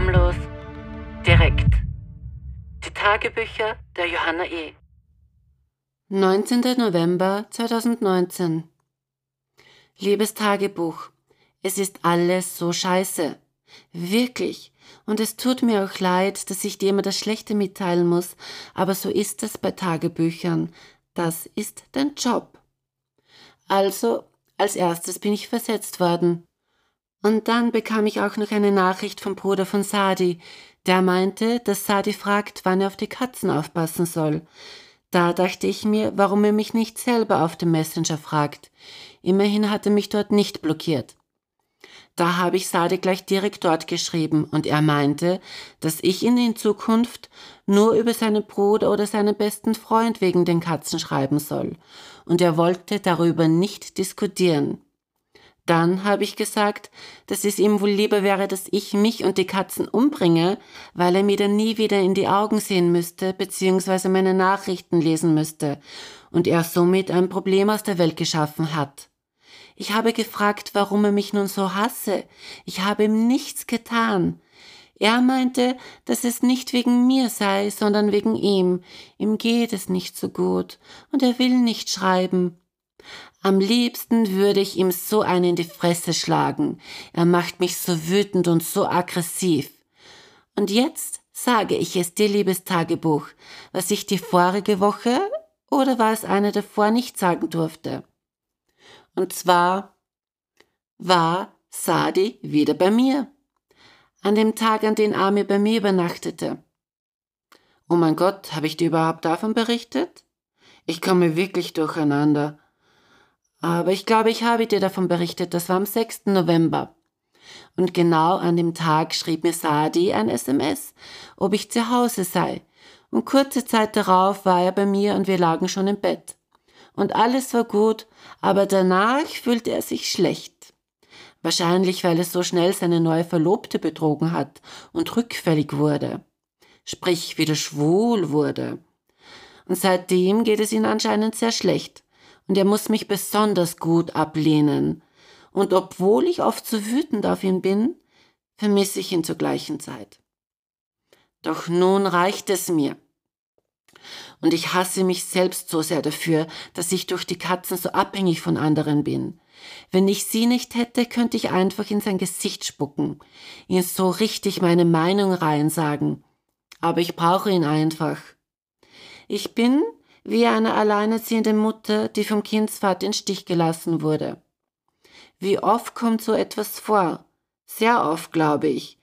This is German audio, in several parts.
Schamlos, direkt. Die Tagebücher der Johanna E. 19. November 2019 Liebes Tagebuch, es ist alles so scheiße. Wirklich. Und es tut mir auch leid, dass ich dir immer das Schlechte mitteilen muss, aber so ist es bei Tagebüchern. Das ist dein Job. Also, als erstes bin ich versetzt worden. Und dann bekam ich auch noch eine Nachricht vom Bruder von Sadi, der meinte, dass Sadi fragt, wann er auf die Katzen aufpassen soll. Da dachte ich mir, warum er mich nicht selber auf dem Messenger fragt. Immerhin hat er mich dort nicht blockiert. Da habe ich Sade gleich direkt dort geschrieben und er meinte, dass ich ihn in Zukunft nur über seinen Bruder oder seinen besten Freund wegen den Katzen schreiben soll. Und er wollte darüber nicht diskutieren. Dann habe ich gesagt, dass es ihm wohl lieber wäre, dass ich mich und die Katzen umbringe, weil er mir dann nie wieder in die Augen sehen müsste, beziehungsweise meine Nachrichten lesen müsste und er somit ein Problem aus der Welt geschaffen hat. Ich habe gefragt, warum er mich nun so hasse. Ich habe ihm nichts getan. Er meinte, dass es nicht wegen mir sei, sondern wegen ihm. Ihm geht es nicht so gut und er will nicht schreiben. Am liebsten würde ich ihm so einen in die Fresse schlagen. Er macht mich so wütend und so aggressiv. Und jetzt sage ich es dir, liebes Tagebuch, was ich die vorige Woche oder war es eine davor nicht sagen durfte. Und zwar war Sadi wieder bei mir. An dem Tag, an dem Ami bei mir übernachtete. Oh mein Gott, habe ich dir überhaupt davon berichtet? Ich komme wirklich durcheinander. Aber ich glaube, ich habe dir davon berichtet, das war am 6. November. Und genau an dem Tag schrieb mir Sadi ein SMS, ob ich zu Hause sei. Und kurze Zeit darauf war er bei mir und wir lagen schon im Bett. Und alles war gut, aber danach fühlte er sich schlecht. Wahrscheinlich, weil er so schnell seine neue Verlobte betrogen hat und rückfällig wurde. Sprich, wieder schwul wurde. Und seitdem geht es ihm anscheinend sehr schlecht und er muss mich besonders gut ablehnen. Und obwohl ich oft so wütend auf ihn bin, vermisse ich ihn zur gleichen Zeit. Doch nun reicht es mir. Und ich hasse mich selbst so sehr dafür, dass ich durch die Katzen so abhängig von anderen bin. Wenn ich sie nicht hätte, könnte ich einfach in sein Gesicht spucken, ihn so richtig meine Meinung reinsagen. Aber ich brauche ihn einfach. Ich bin, wie eine alleinerziehende Mutter, die vom Kindsvater in Stich gelassen wurde. Wie oft kommt so etwas vor? Sehr oft, glaube ich.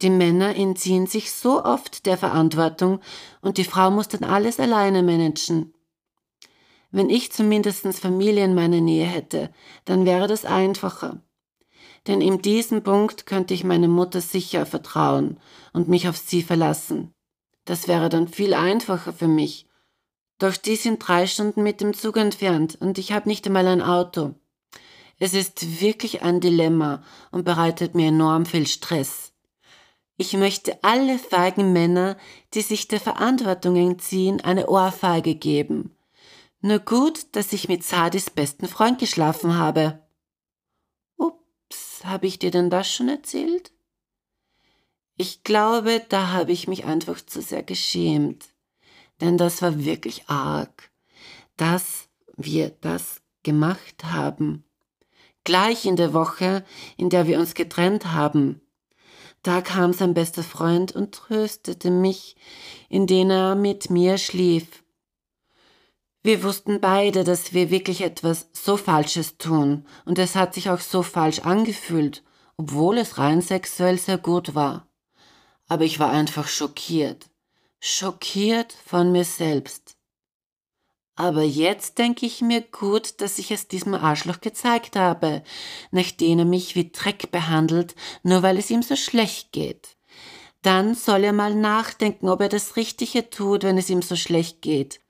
Die Männer entziehen sich so oft der Verantwortung und die Frau muss dann alles alleine managen. Wenn ich zumindest Familie in meiner Nähe hätte, dann wäre das einfacher. Denn in diesem Punkt könnte ich meine Mutter sicher vertrauen und mich auf sie verlassen. Das wäre dann viel einfacher für mich doch die sind drei Stunden mit dem Zug entfernt und ich habe nicht einmal ein Auto. Es ist wirklich ein Dilemma und bereitet mir enorm viel Stress. Ich möchte alle feigen Männer, die sich der Verantwortung entziehen, eine Ohrfeige geben. Nur gut, dass ich mit Sadis besten Freund geschlafen habe. Ups, habe ich dir denn das schon erzählt? Ich glaube, da habe ich mich einfach zu sehr geschämt denn das war wirklich arg, dass wir das gemacht haben. Gleich in der Woche, in der wir uns getrennt haben. Da kam sein bester Freund und tröstete mich, indem er mit mir schlief. Wir wussten beide, dass wir wirklich etwas so Falsches tun, und es hat sich auch so falsch angefühlt, obwohl es rein sexuell sehr gut war. Aber ich war einfach schockiert schockiert von mir selbst. Aber jetzt denke ich mir gut, dass ich es diesem Arschloch gezeigt habe, nachdem er mich wie Dreck behandelt, nur weil es ihm so schlecht geht. Dann soll er mal nachdenken, ob er das Richtige tut, wenn es ihm so schlecht geht.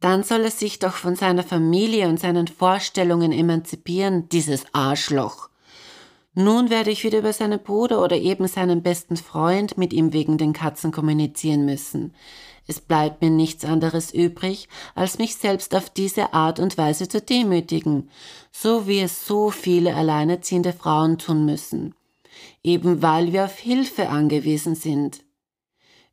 Dann soll er sich doch von seiner Familie und seinen Vorstellungen emanzipieren, dieses Arschloch. Nun werde ich wieder über seinen Bruder oder eben seinen besten Freund mit ihm wegen den Katzen kommunizieren müssen. Es bleibt mir nichts anderes übrig, als mich selbst auf diese Art und Weise zu demütigen, so wie es so viele alleinerziehende Frauen tun müssen. eben weil wir auf Hilfe angewiesen sind.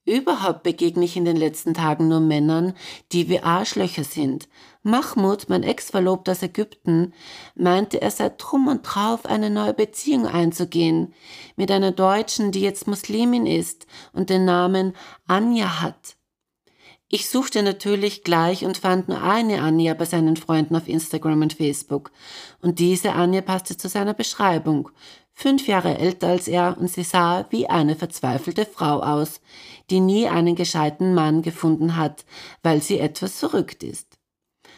Überhaupt begegne ich in den letzten Tagen nur Männern, die wie Arschlöcher sind. Mahmoud, mein Ex-Verlobter aus Ägypten, meinte, er sei drum und drauf, eine neue Beziehung einzugehen. Mit einer Deutschen, die jetzt Muslimin ist und den Namen Anja hat. Ich suchte natürlich gleich und fand nur eine Anja bei seinen Freunden auf Instagram und Facebook. Und diese Anja passte zu seiner Beschreibung. Fünf Jahre älter als er und sie sah wie eine verzweifelte Frau aus, die nie einen gescheiten Mann gefunden hat, weil sie etwas verrückt ist.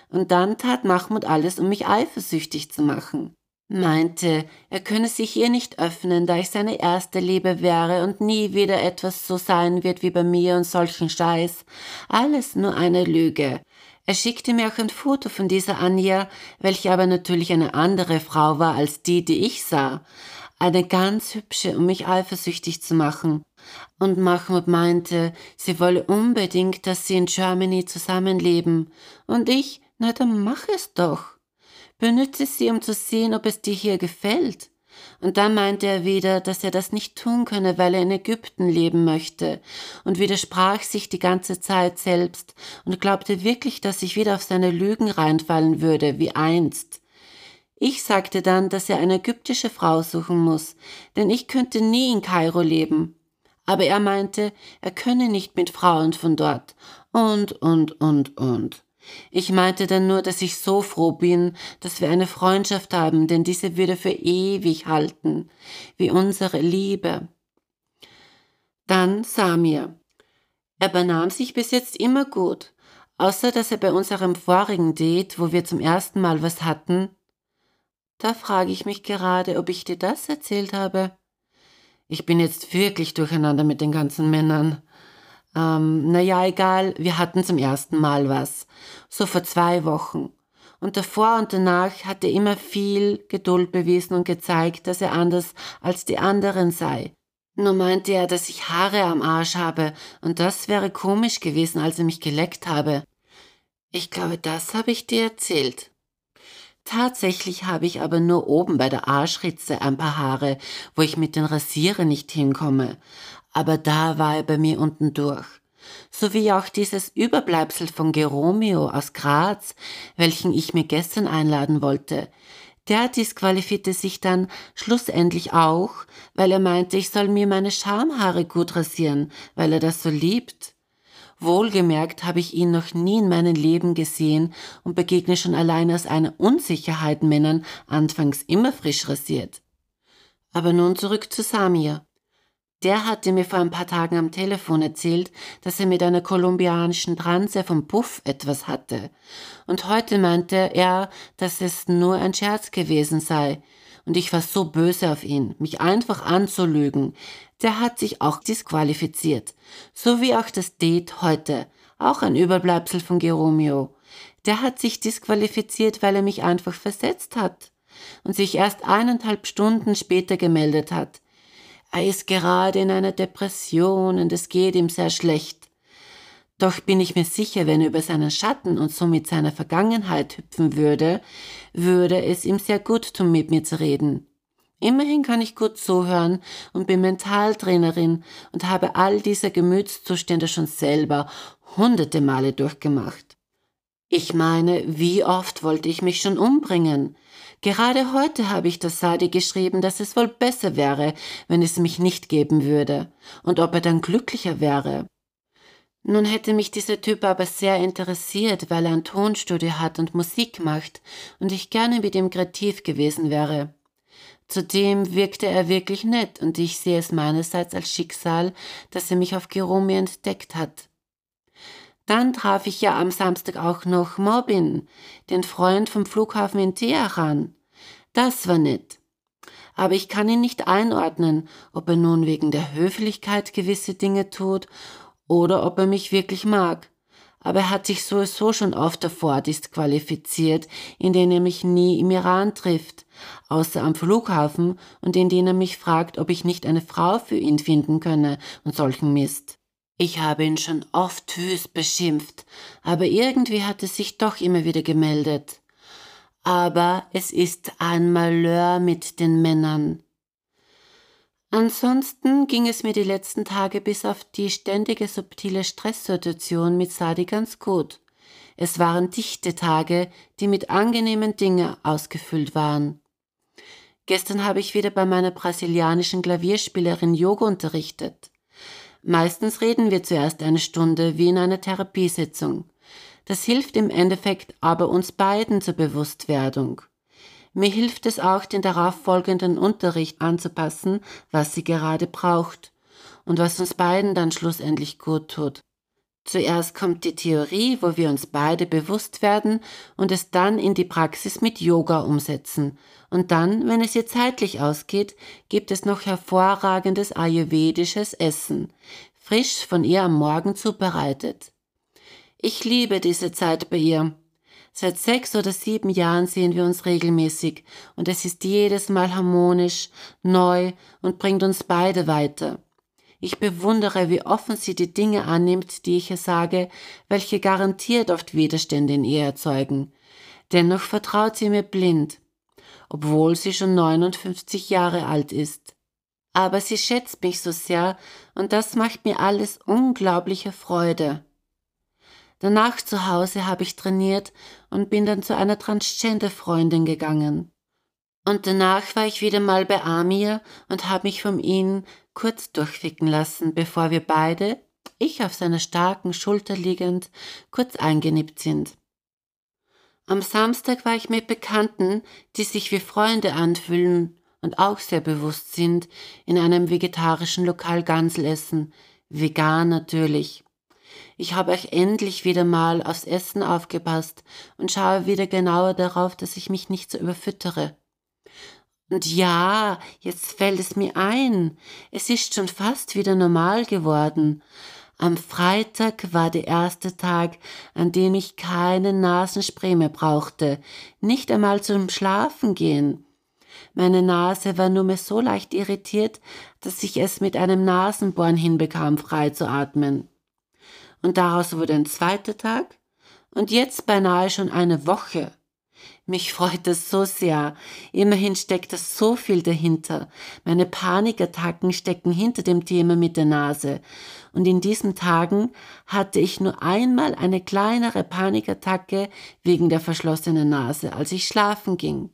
Und dann tat Mahmoud alles, um mich eifersüchtig zu machen meinte, er könne sich ihr nicht öffnen, da ich seine erste Liebe wäre und nie wieder etwas so sein wird wie bei mir und solchen Scheiß. Alles nur eine Lüge. Er schickte mir auch ein Foto von dieser Anja, welche aber natürlich eine andere Frau war als die, die ich sah. Eine ganz hübsche, um mich eifersüchtig zu machen. Und Mahmoud meinte, sie wolle unbedingt, dass sie in Germany zusammenleben. Und ich, na dann mach es doch. Benütze sie, um zu sehen, ob es dir hier gefällt. Und dann meinte er wieder, dass er das nicht tun könne, weil er in Ägypten leben möchte, und widersprach sich die ganze Zeit selbst und glaubte wirklich, dass ich wieder auf seine Lügen reinfallen würde, wie einst. Ich sagte dann, dass er eine ägyptische Frau suchen muss, denn ich könnte nie in Kairo leben. Aber er meinte, er könne nicht mit Frauen von dort. Und, und, und, und. Ich meinte dann nur, dass ich so froh bin, dass wir eine Freundschaft haben, denn diese würde für ewig halten, wie unsere Liebe. Dann Samir. Er benahm sich bis jetzt immer gut, außer dass er bei unserem vorigen Date, wo wir zum ersten Mal was hatten, da frage ich mich gerade, ob ich dir das erzählt habe. Ich bin jetzt wirklich durcheinander mit den ganzen Männern. Ähm, naja, egal, wir hatten zum ersten Mal was. So vor zwei Wochen. Und davor und danach hat er immer viel Geduld bewiesen und gezeigt, dass er anders als die anderen sei. Nur meinte er, dass ich Haare am Arsch habe, und das wäre komisch gewesen, als er mich geleckt habe. Ich glaube, das habe ich dir erzählt. Tatsächlich habe ich aber nur oben bei der Arschritze ein paar Haare, wo ich mit den Rasieren nicht hinkomme aber da war er bei mir unten durch. Sowie auch dieses Überbleibsel von Geromeo aus Graz, welchen ich mir gestern einladen wollte. Der disqualifizierte sich dann schlussendlich auch, weil er meinte, ich soll mir meine Schamhaare gut rasieren, weil er das so liebt. Wohlgemerkt habe ich ihn noch nie in meinem Leben gesehen und begegne schon allein aus einer Unsicherheit Männern anfangs immer frisch rasiert. Aber nun zurück zu Samir. Der hatte mir vor ein paar Tagen am Telefon erzählt, dass er mit einer kolumbianischen Transe vom Puff etwas hatte. Und heute meinte er, dass es nur ein Scherz gewesen sei. Und ich war so böse auf ihn, mich einfach anzulügen. Der hat sich auch disqualifiziert. So wie auch das Date heute. Auch ein Überbleibsel von Geromeo. Der hat sich disqualifiziert, weil er mich einfach versetzt hat. Und sich erst eineinhalb Stunden später gemeldet hat. Er ist gerade in einer Depression und es geht ihm sehr schlecht. Doch bin ich mir sicher, wenn er über seinen Schatten und somit seine Vergangenheit hüpfen würde, würde es ihm sehr gut tun, mit mir zu reden. Immerhin kann ich gut zuhören und bin Mentaltrainerin und habe all diese Gemütszustände schon selber hunderte Male durchgemacht. Ich meine, wie oft wollte ich mich schon umbringen? Gerade heute habe ich das Sadi geschrieben, dass es wohl besser wäre, wenn es mich nicht geben würde, und ob er dann glücklicher wäre. Nun hätte mich dieser Typ aber sehr interessiert, weil er ein Tonstudio hat und Musik macht und ich gerne mit ihm kreativ gewesen wäre. Zudem wirkte er wirklich nett und ich sehe es meinerseits als Schicksal, dass er mich auf Geromi entdeckt hat. Dann traf ich ja am Samstag auch noch Mobin, den Freund vom Flughafen in Teheran. Das war nett. Aber ich kann ihn nicht einordnen, ob er nun wegen der Höflichkeit gewisse Dinge tut oder ob er mich wirklich mag. Aber er hat sich sowieso schon oft davor disqualifiziert, in denen er mich nie im Iran trifft, außer am Flughafen und in denen er mich fragt, ob ich nicht eine Frau für ihn finden könne und solchen Mist. Ich habe ihn schon oft wüst beschimpft, aber irgendwie hat er sich doch immer wieder gemeldet. Aber es ist ein Malheur mit den Männern. Ansonsten ging es mir die letzten Tage bis auf die ständige subtile Stresssituation mit Sadi ganz gut. Es waren dichte Tage, die mit angenehmen Dingen ausgefüllt waren. Gestern habe ich wieder bei meiner brasilianischen Klavierspielerin Yoga unterrichtet. Meistens reden wir zuerst eine Stunde wie in einer Therapiesitzung. Das hilft im Endeffekt aber uns beiden zur Bewusstwerdung. Mir hilft es auch, den darauffolgenden Unterricht anzupassen, was sie gerade braucht und was uns beiden dann schlussendlich gut tut. Zuerst kommt die Theorie, wo wir uns beide bewusst werden und es dann in die Praxis mit Yoga umsetzen. Und dann, wenn es ihr zeitlich ausgeht, gibt es noch hervorragendes ayurvedisches Essen, frisch von ihr am Morgen zubereitet. Ich liebe diese Zeit bei ihr. Seit sechs oder sieben Jahren sehen wir uns regelmäßig und es ist jedes Mal harmonisch, neu und bringt uns beide weiter. Ich bewundere, wie offen sie die Dinge annimmt, die ich ihr sage, welche garantiert oft Widerstände in ihr erzeugen. Dennoch vertraut sie mir blind, obwohl sie schon 59 Jahre alt ist. Aber sie schätzt mich so sehr und das macht mir alles unglaubliche Freude. Danach zu Hause habe ich trainiert und bin dann zu einer Transgender-Freundin gegangen. Und danach war ich wieder mal bei Amir und habe mich von ihm kurz durchficken lassen, bevor wir beide, ich auf seiner starken Schulter liegend, kurz eingenippt sind. Am Samstag war ich mit Bekannten, die sich wie Freunde anfühlen und auch sehr bewusst sind, in einem vegetarischen Lokal Gansel essen, vegan natürlich. Ich habe euch endlich wieder mal aufs Essen aufgepasst und schaue wieder genauer darauf, dass ich mich nicht so überfüttere. Und ja, jetzt fällt es mir ein, es ist schon fast wieder normal geworden. Am Freitag war der erste Tag, an dem ich keine Nasenspray mehr brauchte, nicht einmal zum Schlafen gehen. Meine Nase war nur mehr so leicht irritiert, dass ich es mit einem Nasenbohren hinbekam, frei zu atmen und daraus wurde ein zweiter Tag und jetzt beinahe schon eine Woche. Mich freut es so sehr. Immerhin steckt das so viel dahinter. Meine Panikattacken stecken hinter dem Thema mit der Nase. Und in diesen Tagen hatte ich nur einmal eine kleinere Panikattacke wegen der verschlossenen Nase, als ich schlafen ging.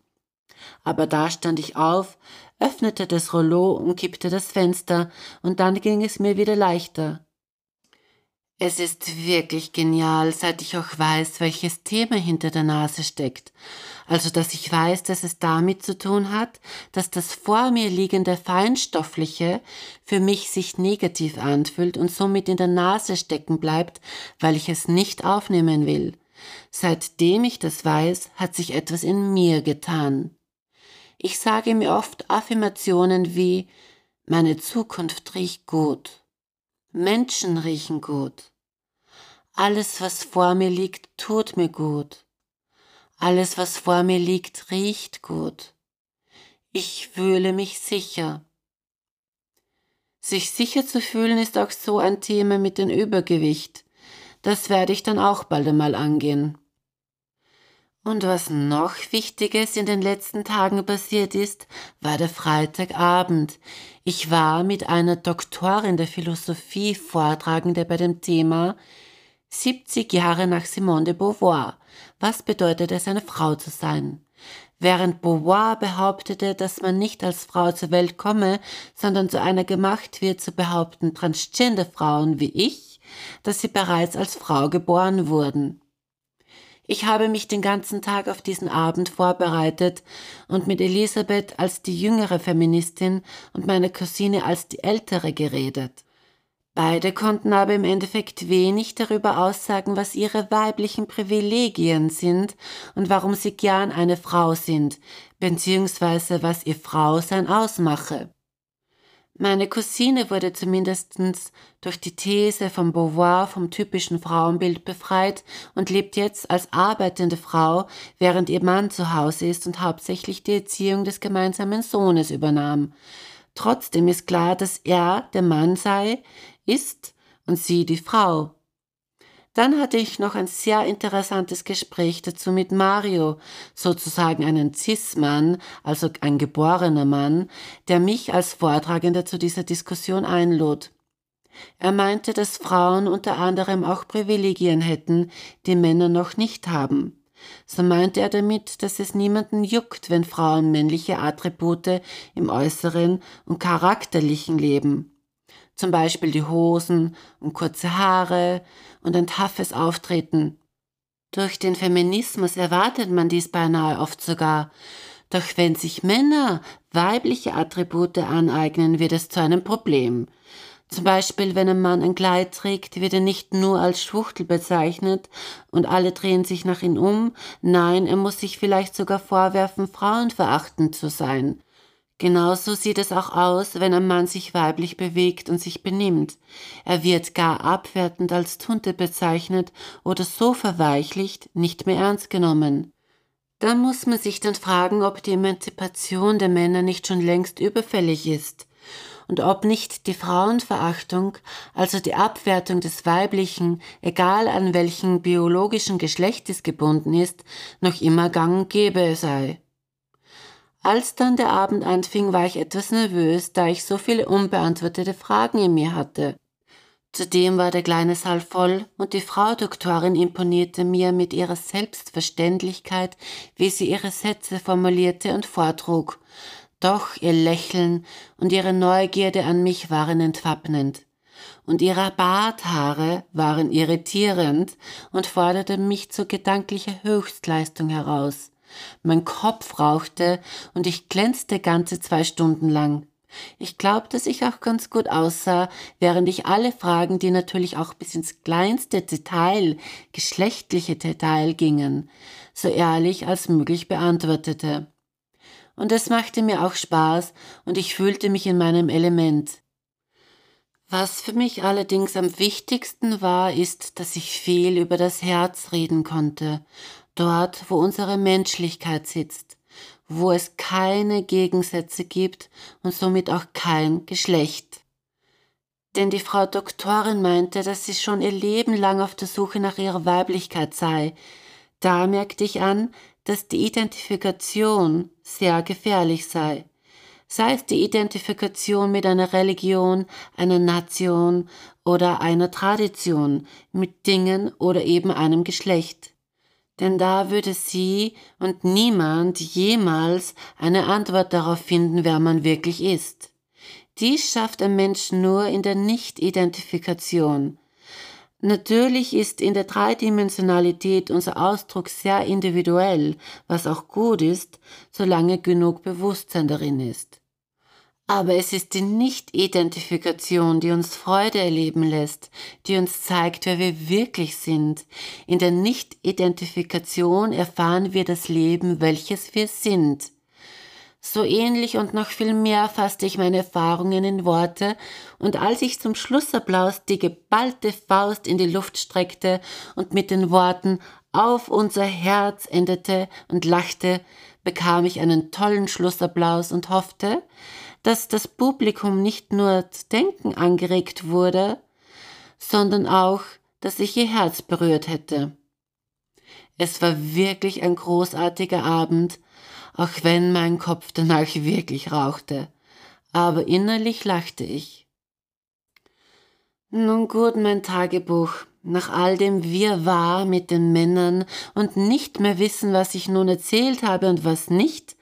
Aber da stand ich auf, öffnete das Rollo und kippte das Fenster, und dann ging es mir wieder leichter. Es ist wirklich genial, seit ich auch weiß, welches Thema hinter der Nase steckt. Also, dass ich weiß, dass es damit zu tun hat, dass das vor mir liegende Feinstoffliche für mich sich negativ anfühlt und somit in der Nase stecken bleibt, weil ich es nicht aufnehmen will. Seitdem ich das weiß, hat sich etwas in mir getan. Ich sage mir oft Affirmationen wie meine Zukunft riecht gut Menschen riechen gut. Alles, was vor mir liegt, tut mir gut. Alles, was vor mir liegt, riecht gut. Ich fühle mich sicher. Sich sicher zu fühlen ist auch so ein Thema mit dem Übergewicht. Das werde ich dann auch bald einmal angehen. Und was noch Wichtiges in den letzten Tagen passiert ist, war der Freitagabend. Ich war mit einer Doktorin der Philosophie Vortragende bei dem Thema 70 Jahre nach Simone de Beauvoir. Was bedeutet es, eine Frau zu sein? Während Beauvoir behauptete, dass man nicht als Frau zur Welt komme, sondern zu einer gemacht wird, zu behaupten Transgender-Frauen wie ich, dass sie bereits als Frau geboren wurden. Ich habe mich den ganzen Tag auf diesen Abend vorbereitet und mit Elisabeth als die jüngere Feministin und meiner Cousine als die ältere geredet. Beide konnten aber im Endeffekt wenig darüber aussagen, was ihre weiblichen Privilegien sind und warum sie gern eine Frau sind, beziehungsweise was ihr Frausein ausmache. Meine Cousine wurde zumindest durch die These von Beauvoir vom typischen Frauenbild befreit und lebt jetzt als arbeitende Frau, während ihr Mann zu Hause ist und hauptsächlich die Erziehung des gemeinsamen Sohnes übernahm. Trotzdem ist klar, dass er der Mann sei, ist und sie die Frau. Dann hatte ich noch ein sehr interessantes Gespräch dazu mit Mario, sozusagen einen Cis-Mann, also ein geborener Mann, der mich als Vortragender zu dieser Diskussion einlud. Er meinte, dass Frauen unter anderem auch Privilegien hätten, die Männer noch nicht haben. So meinte er damit, dass es niemanden juckt, wenn Frauen männliche Attribute im äußeren und charakterlichen leben zum Beispiel die Hosen und kurze Haare und ein taffes Auftreten. Durch den Feminismus erwartet man dies beinahe oft sogar. Doch wenn sich Männer weibliche Attribute aneignen, wird es zu einem Problem. Zum Beispiel, wenn ein Mann ein Kleid trägt, wird er nicht nur als Schwuchtel bezeichnet und alle drehen sich nach ihm um, nein, er muss sich vielleicht sogar vorwerfen, frauenverachtend zu sein. Genauso sieht es auch aus, wenn ein Mann sich weiblich bewegt und sich benimmt. Er wird gar abwertend als Tunte bezeichnet oder so verweichlicht, nicht mehr ernst genommen. Da muss man sich dann fragen, ob die Emanzipation der Männer nicht schon längst überfällig ist und ob nicht die Frauenverachtung, also die Abwertung des Weiblichen, egal an welchen biologischen Geschlecht es gebunden ist, noch immer gang und gäbe sei. Als dann der Abend anfing, war ich etwas nervös, da ich so viele unbeantwortete Fragen in mir hatte. Zudem war der kleine Saal voll und die Frau Doktorin imponierte mir mit ihrer Selbstverständlichkeit, wie sie ihre Sätze formulierte und vortrug. Doch ihr Lächeln und ihre Neugierde an mich waren entwappnend. Und ihre Barthaare waren irritierend und forderten mich zu gedanklicher Höchstleistung heraus. Mein Kopf rauchte und ich glänzte ganze zwei Stunden lang. Ich glaube, dass ich auch ganz gut aussah, während ich alle Fragen, die natürlich auch bis ins kleinste Detail, geschlechtliche Detail gingen, so ehrlich als möglich beantwortete. Und es machte mir auch Spaß und ich fühlte mich in meinem Element. Was für mich allerdings am wichtigsten war, ist, dass ich viel über das Herz reden konnte dort, wo unsere Menschlichkeit sitzt, wo es keine Gegensätze gibt und somit auch kein Geschlecht. Denn die Frau Doktorin meinte, dass sie schon ihr Leben lang auf der Suche nach ihrer Weiblichkeit sei. Da merkte ich an, dass die Identifikation sehr gefährlich sei. Sei es die Identifikation mit einer Religion, einer Nation oder einer Tradition, mit Dingen oder eben einem Geschlecht denn da würde sie und niemand jemals eine Antwort darauf finden, wer man wirklich ist. Dies schafft ein Mensch nur in der Nicht-Identifikation. Natürlich ist in der Dreidimensionalität unser Ausdruck sehr individuell, was auch gut ist, solange genug Bewusstsein darin ist. Aber es ist die Nicht-Identifikation, die uns Freude erleben lässt, die uns zeigt, wer wir wirklich sind. In der Nicht-Identifikation erfahren wir das Leben, welches wir sind. So ähnlich und noch viel mehr fasste ich meine Erfahrungen in Worte, und als ich zum Schlussapplaus die geballte Faust in die Luft streckte und mit den Worten auf unser Herz endete und lachte, bekam ich einen tollen Schlussapplaus und hoffte, dass das Publikum nicht nur zu denken angeregt wurde, sondern auch, dass ich ihr Herz berührt hätte. Es war wirklich ein großartiger Abend, auch wenn mein Kopf danach wirklich rauchte, aber innerlich lachte ich. Nun gut, mein Tagebuch, nach all dem Wirrwarr mit den Männern und nicht mehr wissen, was ich nun erzählt habe und was nicht,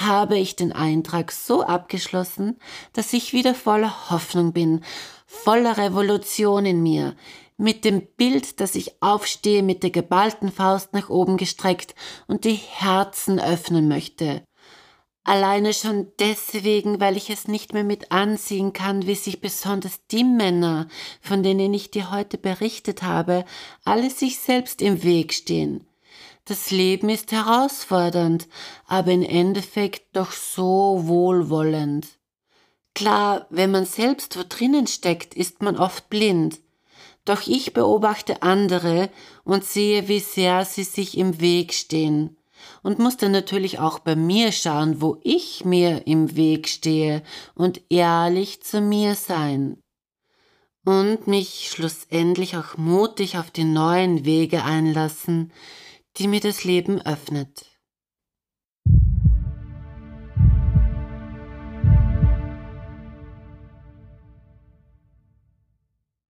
habe ich den Eintrag so abgeschlossen, dass ich wieder voller Hoffnung bin, voller Revolution in mir, mit dem Bild, dass ich aufstehe mit der geballten Faust nach oben gestreckt und die Herzen öffnen möchte. Alleine schon deswegen, weil ich es nicht mehr mit ansehen kann, wie sich besonders die Männer, von denen ich dir heute berichtet habe, alle sich selbst im Weg stehen. Das Leben ist herausfordernd, aber im Endeffekt doch so wohlwollend. Klar, wenn man selbst wo drinnen steckt, ist man oft blind. Doch ich beobachte andere und sehe, wie sehr sie sich im Weg stehen. Und muss dann natürlich auch bei mir schauen, wo ich mir im Weg stehe und ehrlich zu mir sein. und mich schlussendlich auch mutig auf die neuen Wege einlassen, die mir das Leben öffnet.